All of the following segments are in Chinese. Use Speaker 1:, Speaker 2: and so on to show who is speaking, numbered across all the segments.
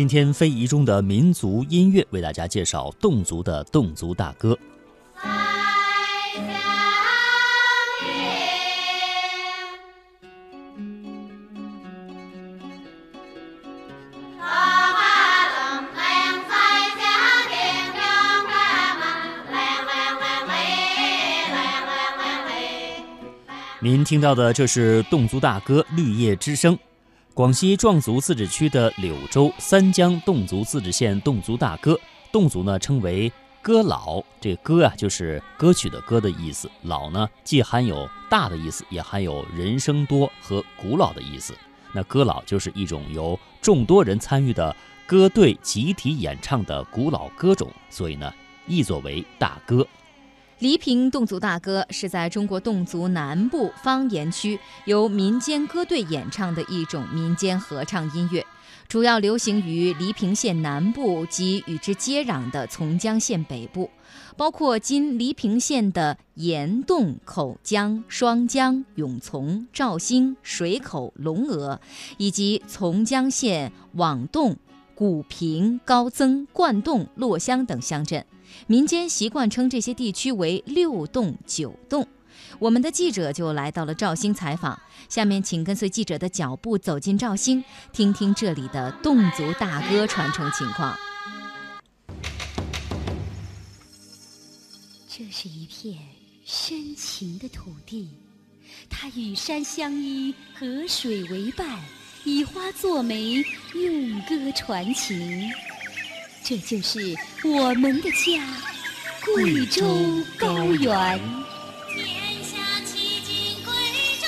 Speaker 1: 今天非遗中的民族音乐，为大家介绍侗族的侗族大歌。您听到的这是侗族大歌《绿叶之声》，广西壮族自治区的柳州三江侗族自治县侗族大歌。侗族呢称为歌老，这歌啊就是歌曲的歌的意思。老呢既含有大的意思，也含有人声多和古老的意思。那歌老就是一种由众多人参与的歌队集体演唱的古老歌种，所以呢译作为大歌。
Speaker 2: 黎平侗族大歌是在中国侗族南部方言区由民间歌队演唱的一种民间合唱音乐，主要流行于黎平县南部及与之接壤的从江县北部，包括今黎平县的岩洞、口江、双江、永从、肇兴、水口、龙峨，以及从江县网洞、古平、高增、灌洞、洛乡等乡镇。民间习惯称这些地区为六洞、九洞。我们的记者就来到了肇兴采访，下面请跟随记者的脚步走进肇兴，听听这里的侗族大歌传承情况。
Speaker 3: 这是一片深情的土地，它与山相依，河水为伴，以花作媒，用歌传情。这就是我们的家，贵州高原。天下奇景贵州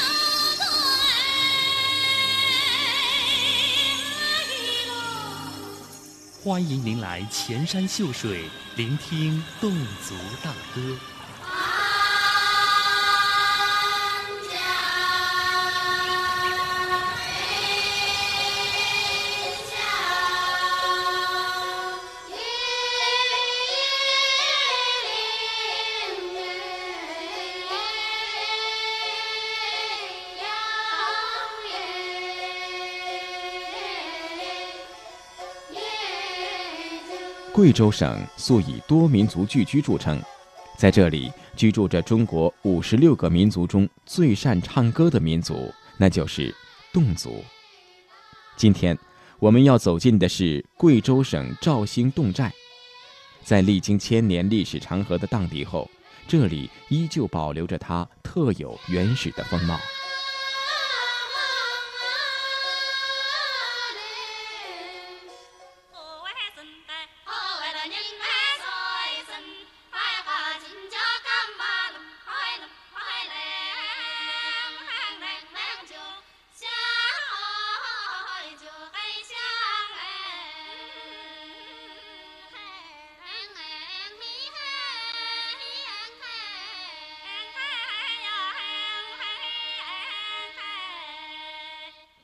Speaker 4: 欢迎您来前山秀水，聆听侗族大歌。
Speaker 5: 贵州省素以多民族聚居著称，在这里居住着中国五十六个民族中最善唱歌的民族，那就是侗族。今天我们要走进的是贵州省肇兴侗寨，在历经千年历史长河的荡涤后，这里依旧保留着它特有原始的风貌。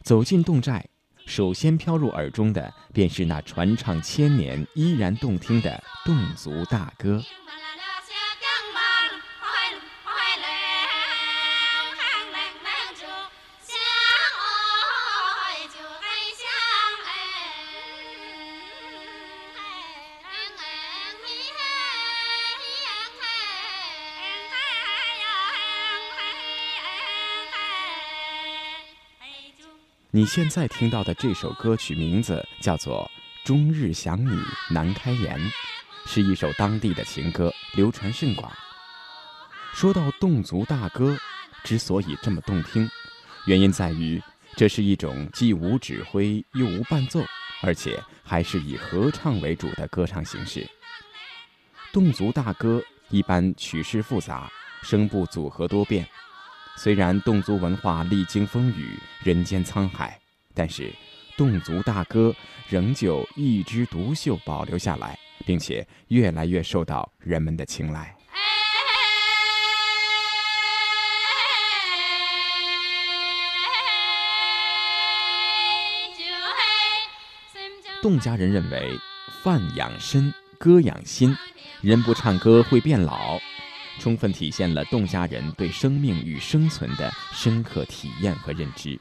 Speaker 5: 走进侗寨，首先飘入耳中的便是那传唱千年、依然动听的侗族大歌。你现在听到的这首歌曲名字叫做《终日想你难开言》，是一首当地的情歌，流传甚广。说到侗族大歌，之所以这么动听，原因在于这是一种既无指挥又无伴奏，而且还是以合唱为主的歌唱形式。侗族大歌一般曲式复杂，声部组合多变。虽然侗族文化历经风雨，人间沧海，但是侗族大歌仍旧一枝独秀，保留下来，并且越来越受到人们的青睐。侗家人认为，饭养身，歌养心，人不唱歌会变老。充分体现了侗家人对生命与生存的深刻体验和认知。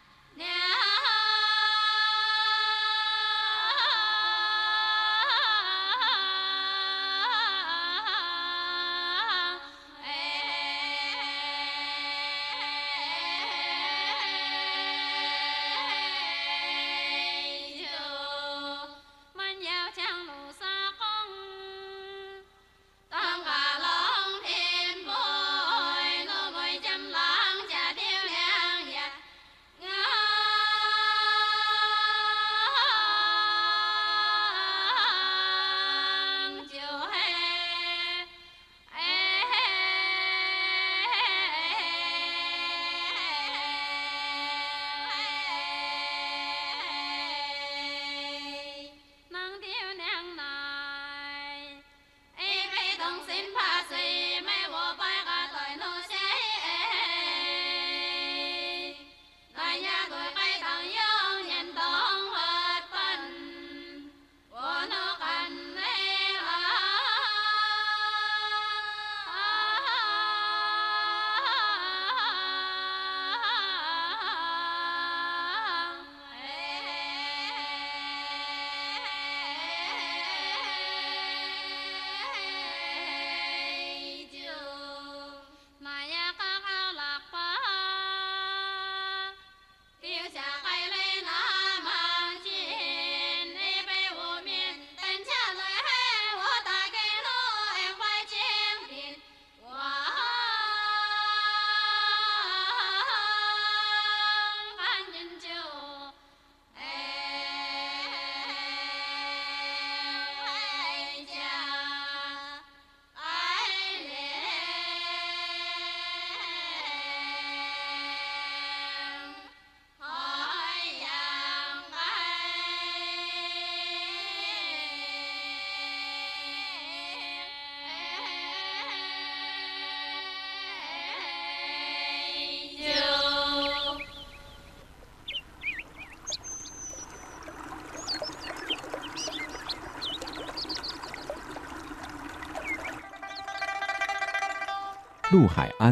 Speaker 5: 陆海安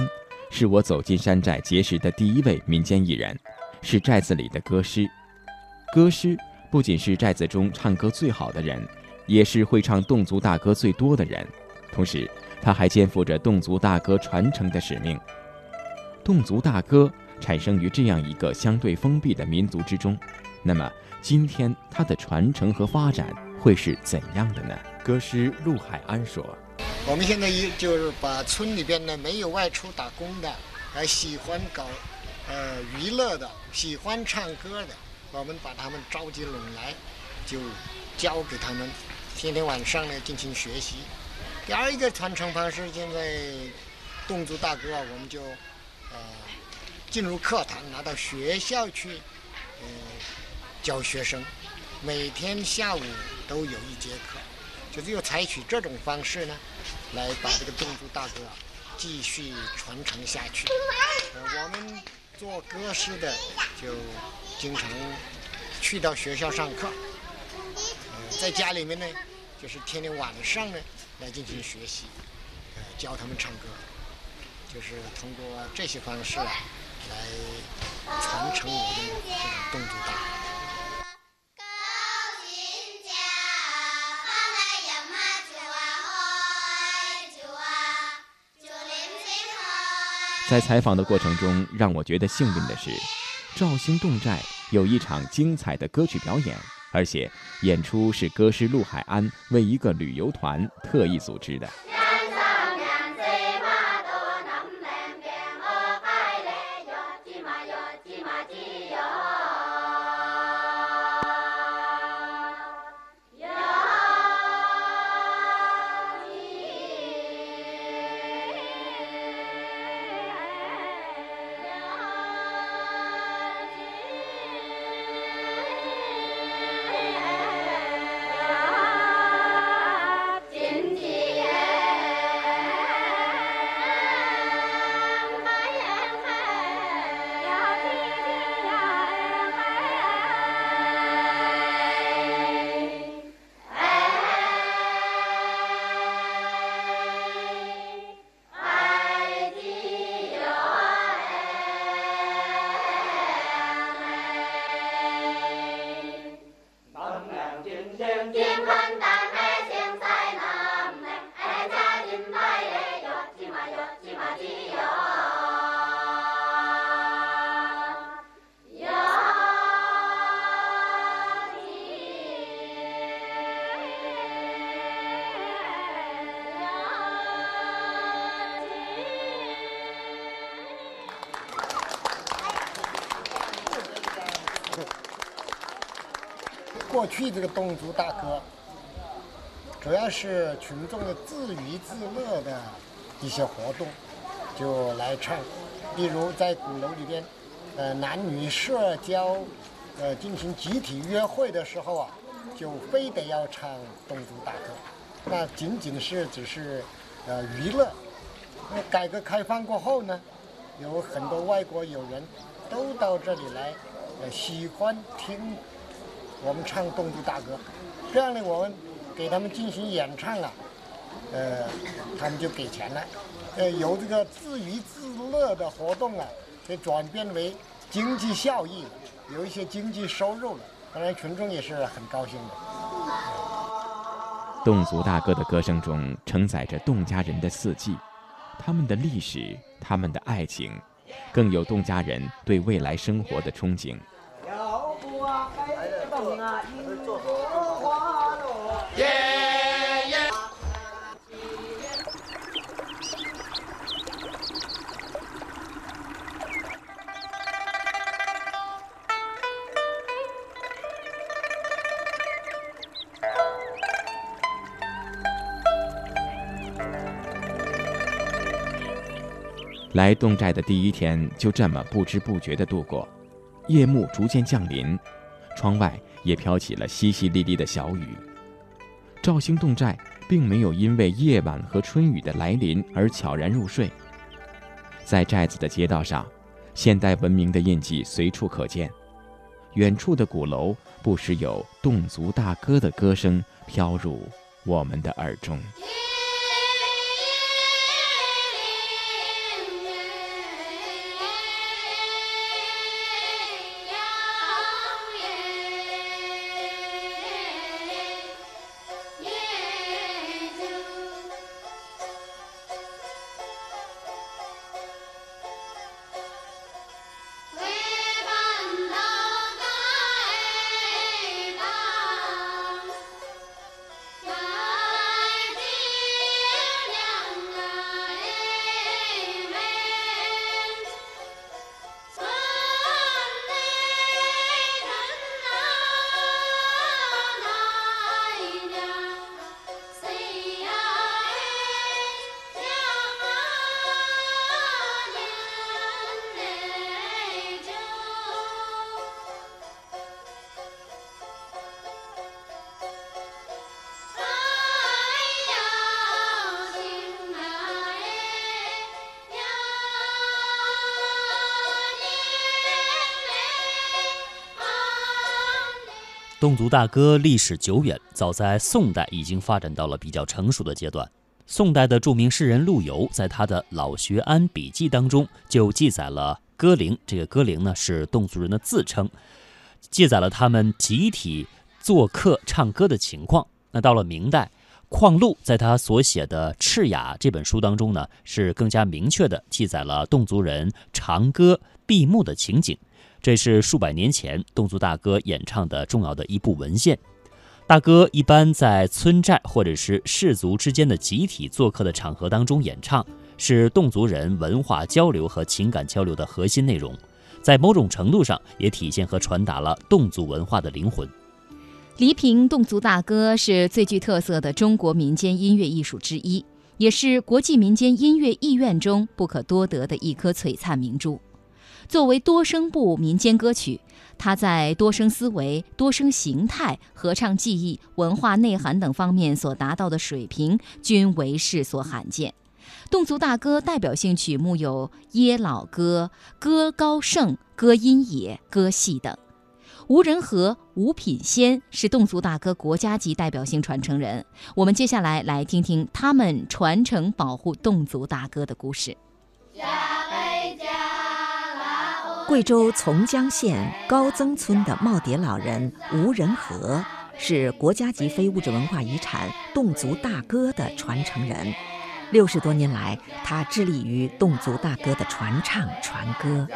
Speaker 5: 是我走进山寨结识的第一位民间艺人，是寨子里的歌师。歌师不仅是寨子中唱歌最好的人，也是会唱侗族大歌最多的人。同时，他还肩负着侗族大歌传承的使命。侗族大歌产生于这样一个相对封闭的民族之中，那么今天它的传承和发展会是怎样的呢？歌师陆海安说。
Speaker 6: 我们现在一就是把村里边呢没有外出打工的，还喜欢搞呃娱乐的，喜欢唱歌的，我们把他们召集拢来，就教给他们，天天晚上呢进行学习。第二一个传承方式，现在侗族大歌啊，我们就呃进入课堂，拿到学校去呃教学生，每天下午都有一节课。就是又采取这种方式呢，来把这个侗族大歌继续传承下去。呃，我们做歌师的就经常去到学校上课，呃，在家里面呢，就是天天晚上呢来进行学习，呃，教他们唱歌，就是通过这些方式来传承我们这种侗族大歌。
Speaker 5: 在采访的过程中，让我觉得幸运的是，肇兴侗寨有一场精彩的歌曲表演，而且演出是歌师陆海安为一个旅游团特意组织的。
Speaker 6: 过去这个侗族大歌，主要是群众的自娱自乐的一些活动，就来唱。例如在鼓楼里边，呃，男女社交，呃，进行集体约会的时候啊，就非得要唱侗族大歌。那仅仅是只是呃娱乐。那改革开放过后呢，有很多外国友人都到这里来，呃，喜欢听。我们唱侗族大歌，这样呢，我们给他们进行演唱啊，呃，他们就给钱了，呃，由这个自娱自乐的活动啊，给转变为经济效益，有一些经济收入了，当然群众也是很高兴的。
Speaker 5: 侗族大歌的歌声中承载着侗家人的四季，他们的历史，他们的爱情，更有侗家人对未来生活的憧憬。来侗寨的第一天就这么不知不觉地度过，夜幕逐渐降临，窗外也飘起了淅淅沥沥的小雨。肇兴侗寨并没有因为夜晚和春雨的来临而悄然入睡，在寨子的街道上，现代文明的印记随处可见，远处的鼓楼不时有侗族大歌的歌声飘入我们的耳中。
Speaker 1: 侗族大歌历史久远，早在宋代已经发展到了比较成熟的阶段。宋代的著名诗人陆游在他的《老学庵笔记》当中就记载了歌陵，这个歌陵呢是侗族人的自称，记载了他们集体做客唱歌的情况。那到了明代，况陆在他所写的《赤雅》这本书当中呢，是更加明确的记载了侗族人长歌闭目的情景。这是数百年前侗族大歌演唱的重要的一部文献。大歌一般在村寨或者是氏族之间的集体做客的场合当中演唱，是侗族人文化交流和情感交流的核心内容，在某种程度上也体现和传达了侗族文化的灵魂。
Speaker 2: 黎平侗族大歌是最具特色的中国民间音乐艺术之一，也是国际民间音乐艺院中不可多得的一颗璀璨明珠。作为多声部民间歌曲。它在多声思维、多声形态、合唱技艺、文化内涵等方面所达到的水平，均为世所罕见。侗族大歌代表性曲目有《耶老歌》《歌高盛》《歌音野》《歌戏》等。吴仁和、吴品仙是侗族大歌国家级代表性传承人。我们接下来来听听他们传承保护侗族大歌的故事。
Speaker 7: 贵州从江县高增村的耄耋老人吴仁和是国家级非物质文化遗产侗族大歌的传承人。六十多年来，他致力于侗族大歌的传唱传歌。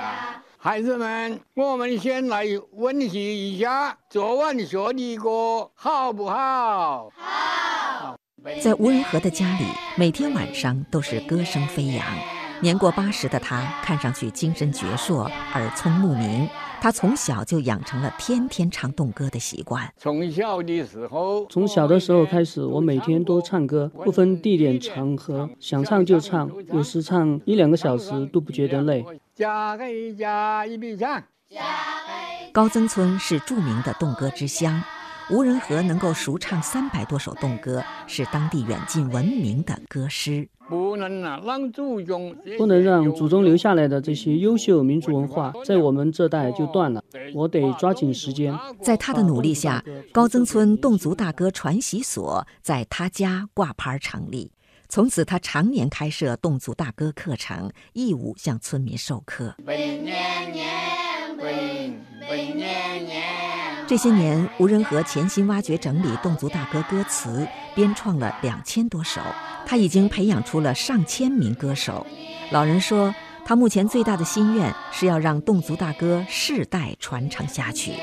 Speaker 8: 孩子们，我们先来温习一下昨晚学的歌，好不好？
Speaker 7: 好。在吴仁和的家里，每天晚上都是歌声飞扬。年过八十的他，看上去精神矍铄，耳聪目明。他从小就养成了天天唱动歌的习惯。
Speaker 8: 从小的时候，
Speaker 9: 从小的时候开始，我每天都唱歌，不分地点场合，想唱就唱，有时唱一两个小时都不觉得累。
Speaker 7: 高增村是著名的动歌之乡。吴仁和能够熟唱三百多首侗歌，是当地远近闻名的歌师。
Speaker 9: 不能让祖宗，不能让祖宗留下来的这些优秀民族文化在我们这代就断了。我得抓紧时间。
Speaker 7: 在他的努力下，高增村侗族大歌传习所在他家挂牌成立。从此，他常年开设侗族大歌课程，义务向村民授课。这些年，吴仁和潜心挖掘整理侗族大歌歌词，编创了两千多首。他已经培养出了上千名歌手。老人说，他目前最大的心愿是要让侗族大歌世代传承下去。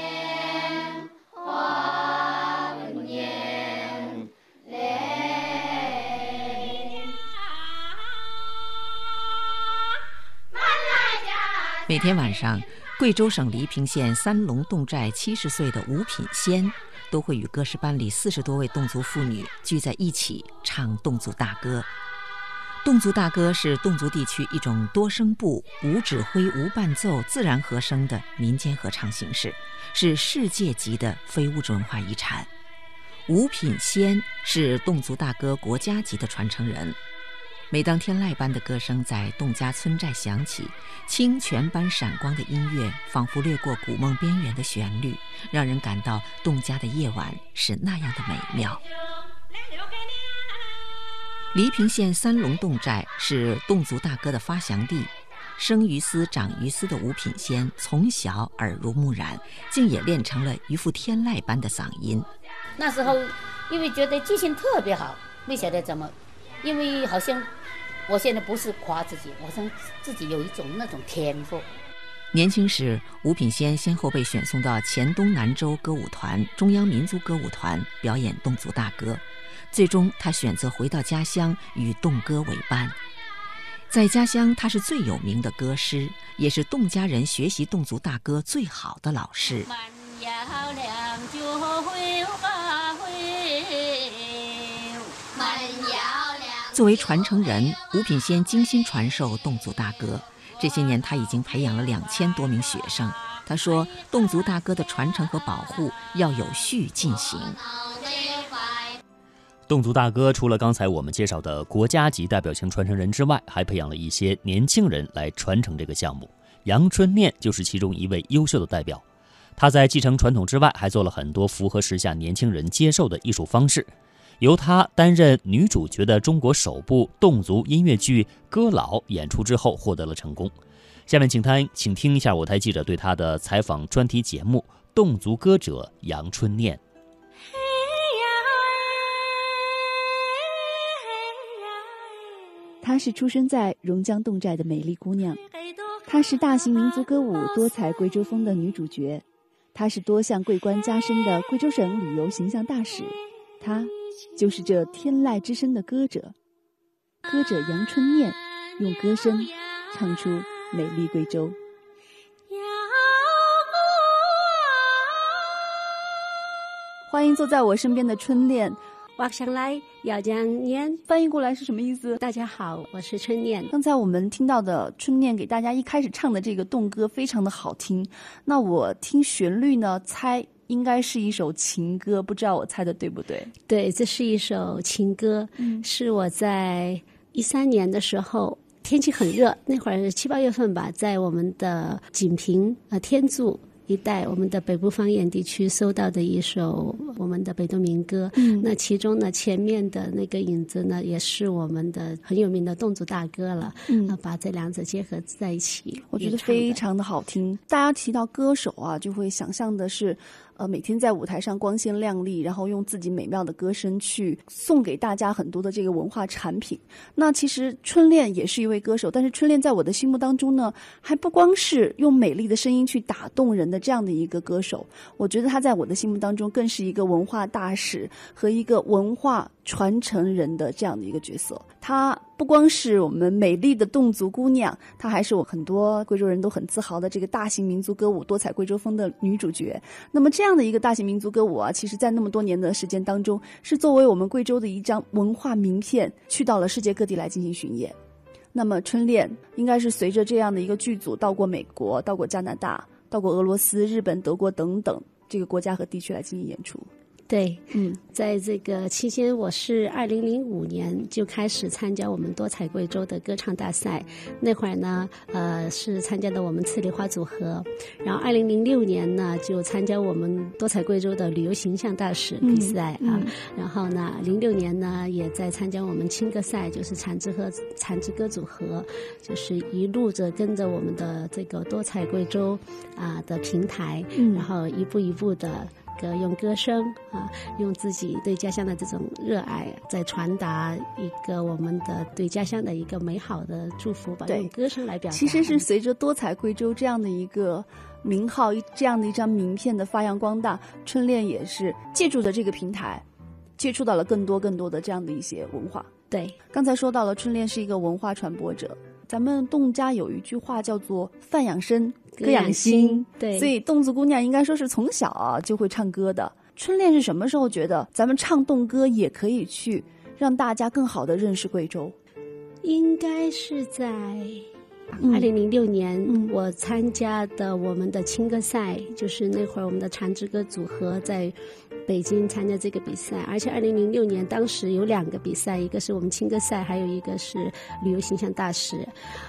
Speaker 7: 每天晚上。贵州省黎平县三龙侗寨七十岁的吴品仙，都会与歌诗班里四十多位侗族妇女聚在一起唱侗族大歌。侗族大歌是侗族地区一种多声部、无指挥、无伴奏、自然和声的民间合唱形式，是世界级的非物质文化遗产。吴品仙是侗族大歌国家级的传承人。每当天籁般的歌声在侗家村寨响起，清泉般闪光的音乐仿佛掠过古梦边缘的旋律，让人感到侗家的夜晚是那样的美妙。黎平县三龙侗寨是侗族大歌的发祥地，生于斯长于斯的吴品仙从小耳濡目染，竟也练成了一副天籁般的嗓音。
Speaker 10: 那时候，因为觉得记性特别好，没晓得怎么。因为好像我现在不是夸自己，我像自己有一种那种天赋。
Speaker 7: 年轻时，吴品仙先后被选送到黔东南州歌舞团、中央民族歌舞团表演侗族大歌，最终他选择回到家乡与侗歌为伴。在家乡，他是最有名的歌师，也是侗家人学习侗族大歌最好的老师。作为传承人，吴品仙精心传授侗族大歌。这些年，他已经培养了两千多名学生。他说：“侗族大歌的传承和保护要有序进行。”
Speaker 1: 侗族大歌除了刚才我们介绍的国家级代表性传承人之外，还培养了一些年轻人来传承这个项目。杨春念就是其中一位优秀的代表。他在继承传统之外，还做了很多符合时下年轻人接受的艺术方式。由她担任女主角的中国首部侗族音乐剧《歌老》演出之后，获得了成功。下面请她，请听一下我台记者对她的采访专题节目《侗族歌者杨春念》。
Speaker 11: 她是出生在榕江侗寨的美丽姑娘，她是大型民族歌舞多彩贵州风的女主角，她是多项桂冠加身的贵州省旅游形象大使，她就是这天籁之声的歌者，歌者杨春念，用歌声唱出美丽贵州。欢迎坐在我身边的春恋。
Speaker 12: 我想来要讲念，
Speaker 11: 翻译过来是什么意思？
Speaker 12: 大家好，我是春念。
Speaker 11: 刚才我们听到的春念给大家一开始唱的这个动歌非常的好听，那我听旋律呢，猜应该是一首情歌，不知道我猜的对不对？
Speaker 12: 对，这是一首情歌，嗯，是我在一三年的时候，天气很热，那会儿七八月份吧，在我们的锦屏呃天柱。一带我们的北部方言地区搜到的一首我们的北斗民歌，嗯，那其中呢前面的那个影子呢也是我们的很有名的侗族大歌了，嗯，把这两者结合在一起，
Speaker 11: 我觉得非常的好听。大家提到歌手啊，就会想象的是。呃，每天在舞台上光鲜亮丽，然后用自己美妙的歌声去送给大家很多的这个文化产品。那其实春恋也是一位歌手，但是春恋在我的心目当中呢，还不光是用美丽的声音去打动人的这样的一个歌手。我觉得他在我的心目当中更是一个文化大使和一个文化传承人的这样的一个角色。他。不光是我们美丽的侗族姑娘，她还是我很多贵州人都很自豪的这个大型民族歌舞多彩贵州风的女主角。那么这样的一个大型民族歌舞啊，其实在那么多年的时间当中，是作为我们贵州的一张文化名片，去到了世界各地来进行巡演。那么春恋应该是随着这样的一个剧组到过美国、到过加拿大、到过俄罗斯、日本、德国等等这个国家和地区来进行演出。
Speaker 12: 对，嗯，在这个期间，我是二零零五年就开始参加我们多彩贵州的歌唱大赛。那会儿呢，呃，是参加的我们刺梨花组合。然后二零零六年呢，就参加我们多彩贵州的旅游形象大使比赛啊。然后呢，零六年呢，也在参加我们青歌赛，就是产之和产之歌组合，就是一路着跟着我们的这个多彩贵州啊的平台，然后一步一步的。个用歌声啊，用自己对家乡的这种热爱，在传达一个我们的对家乡的一个美好的祝福吧。用歌声来表达。
Speaker 11: 其实是随着多彩贵州这样的一个名号，这样的一张名片的发扬光大，春恋也是借助着这个平台，接触到了更多更多的这样的一些文化。
Speaker 12: 对，
Speaker 11: 刚才说到了春恋是一个文化传播者。咱们侗家有一句话叫做“饭养身，歌养心”，
Speaker 12: 对，
Speaker 11: 所以侗族姑娘应该说是从小啊就会唱歌的。春恋是什么时候觉得咱们唱侗歌也可以去让大家更好的认识贵州？
Speaker 12: 应该是在二零零六年，我参加的我们的青歌赛，就是那会儿我们的长之歌组合在。北京参加这个比赛，而且二零零六年当时有两个比赛，一个是我们青歌赛，还有一个是旅游形象大使，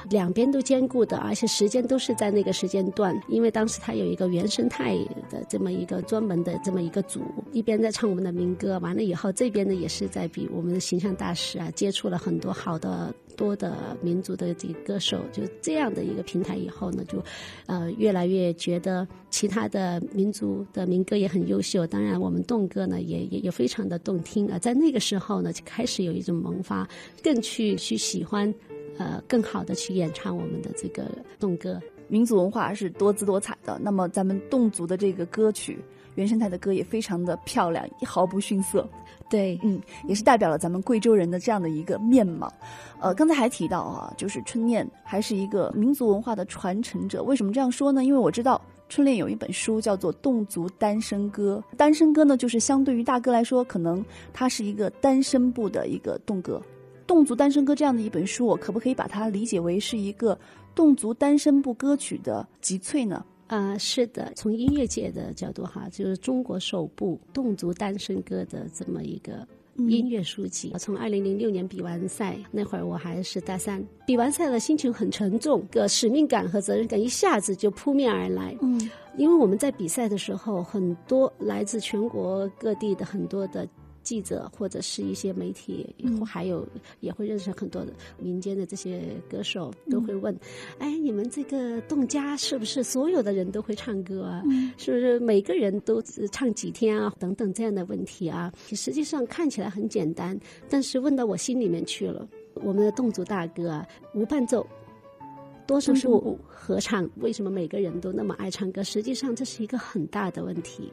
Speaker 12: 两边都兼顾的，而且时间都是在那个时间段。因为当时他有一个原生态的这么一个专门的这么一个组，一边在唱我们的民歌，完了以后这边呢也是在比我们的形象大使啊，接触了很多好的。多的民族的这个歌手，就这样的一个平台以后呢，就，呃，越来越觉得其他的民族的民歌也很优秀。当然，我们侗歌呢，也也也非常的动听啊。在那个时候呢，就开始有一种萌发，更去去喜欢，呃，更好的去演唱我们的这个侗歌。
Speaker 11: 民族文化是多姿多彩的，那么咱们侗族的这个歌曲。原生态的歌也非常的漂亮，毫不逊色。
Speaker 12: 对，
Speaker 11: 嗯，也是代表了咱们贵州人的这样的一个面貌。呃，刚才还提到啊，就是春念还是一个民族文化的传承者。为什么这样说呢？因为我知道春恋有一本书叫做《侗族单身歌》，单身歌呢，就是相对于大哥来说，可能它是一个单身部的一个侗歌。侗族单身歌这样的一本书，我可不可以把它理解为是一个侗族单身部歌曲的集萃呢？
Speaker 12: 啊，是的，从音乐界的角度哈，就是中国首部侗族单身歌的这么一个音乐书籍。从二零零六年比完赛那会儿，我还是大三，比完赛了，心情很沉重，个使命感和责任感一下子就扑面而来。
Speaker 11: 嗯，
Speaker 12: 因为我们在比赛的时候，很多来自全国各地的很多的。记者或者是一些媒体，还有也会认识很多的民间的这些歌手，都会问：哎，你们这个侗家是不是所有的人都会唱歌啊？是不是每个人都唱几天啊？等等这样的问题啊。实际上看起来很简单，但是问到我心里面去了。我们的侗族大歌啊，无伴奏，多数是合唱，为什么每个人都那么爱唱歌？实际上这是一个很大的问题。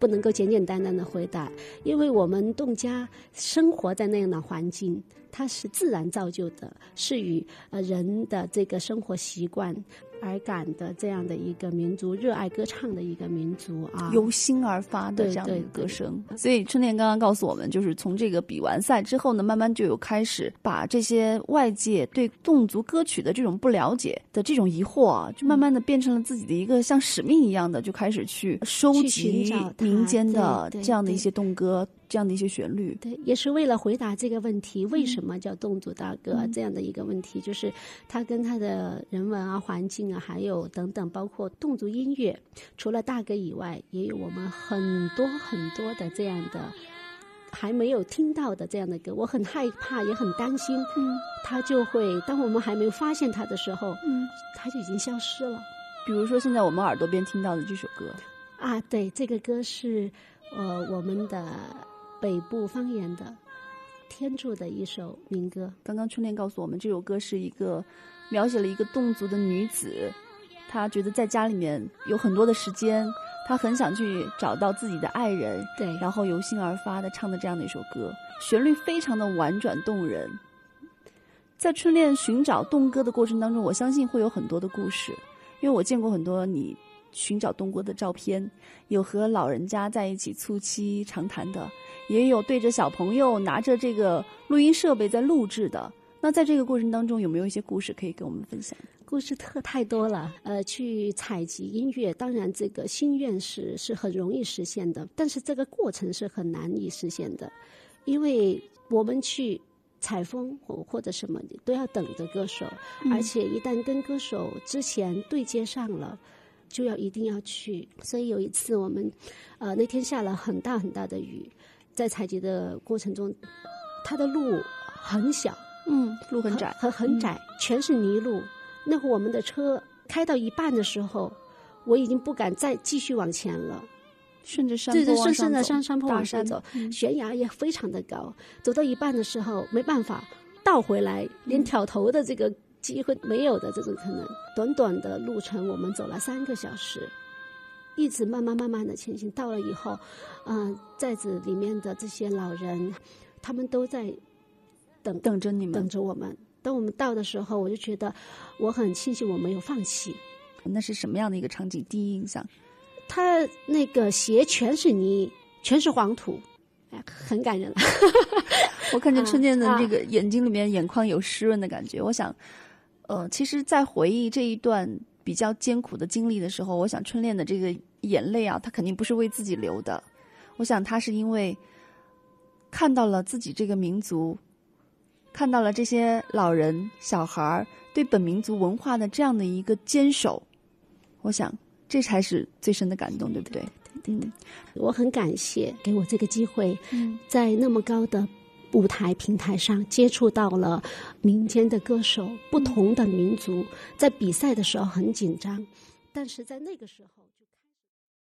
Speaker 12: 不能够简简单单的回答，因为我们侗家生活在那样的环境，它是自然造就的，是与呃人的这个生活习惯。而感的这样的一个民族，热爱歌唱的一个民族啊，
Speaker 11: 由心而发的这样的歌声。所以春天刚刚告诉我们，就是从这个比完赛之后呢，慢慢就有开始把这些外界对侗族歌曲的这种不了解的这种疑惑啊，就慢慢的变成了自己的一个像使命一样的，就开始去收集民间的这样的一些侗歌。这样的一些旋律，
Speaker 12: 对，也是为了回答这个问题：为什么叫侗族大歌？这样的一个问题，就是它跟它的人文啊、环境啊，还有等等，包括侗族音乐，除了大歌以外，也有我们很多很多的这样的还没有听到的这样的歌。我很害怕，也很担心，嗯，它就会当我们还没有发现它的时候，嗯，它就已经消失了。
Speaker 11: 比如说，现在我们耳朵边听到的这首歌，
Speaker 12: 啊，对，这个歌是呃我们的。北部方言的天柱的一首民歌。
Speaker 11: 刚刚春恋告诉我们，这首歌是一个描写了一个侗族的女子，她觉得在家里面有很多的时间，她很想去找到自己的爱人，
Speaker 12: 对，
Speaker 11: 然后由心而发的唱的这样的一首歌，旋律非常的婉转动人。在春恋寻找侗歌的过程当中，我相信会有很多的故事，因为我见过很多你。寻找东郭的照片，有和老人家在一起促膝长谈的，也有对着小朋友拿着这个录音设备在录制的。那在这个过程当中，有没有一些故事可以跟我们分享？
Speaker 12: 故事特太多了。呃，去采集音乐，当然这个心愿是是很容易实现的，但是这个过程是很难以实现的，因为我们去采风或或者什么都要等着歌手，而且一旦跟歌手之前对接上了。就要一定要去，所以有一次我们，呃，那天下了很大很大的雨，在采集的过程中，它的路很小，
Speaker 11: 嗯，路很窄，
Speaker 12: 很很窄，全是泥路。那会我们的车开到一半的时候，我已经不敢再继续往前了，
Speaker 11: 顺着山坡
Speaker 12: 顺顺着山山坡往
Speaker 11: 上
Speaker 12: 走，悬崖也非常的高。走到一半的时候，没办法倒回来，连挑头的这个。机会没有的这种可能，短短的路程我们走了三个小时，一直慢慢慢慢的前行。到了以后，嗯，寨子里面的这些老人，他们都在等
Speaker 11: 等着你们，
Speaker 12: 等着我们。当我们到的时候，我就觉得我很庆幸我没有放弃。
Speaker 11: 那是什么样的一个场景？第一印象，
Speaker 12: 他那个鞋全是泥，全是黄土，哎，很感人了。
Speaker 11: 我看见春天的 这个眼睛里面眼眶有湿润的感觉，我想。呃，其实，在回忆这一段比较艰苦的经历的时候，我想春恋的这个眼泪啊，他肯定不是为自己流的。我想他是因为看到了自己这个民族，看到了这些老人、小孩儿对本民族文化的这样的一个坚守。我想，这才是最深的感动，对不对？
Speaker 12: 嗯，我很感谢给我这个机会，在那么高的。舞台平台上接触到了民间的歌手，不同的民族，在比赛的时候很紧张，但是在那个时候。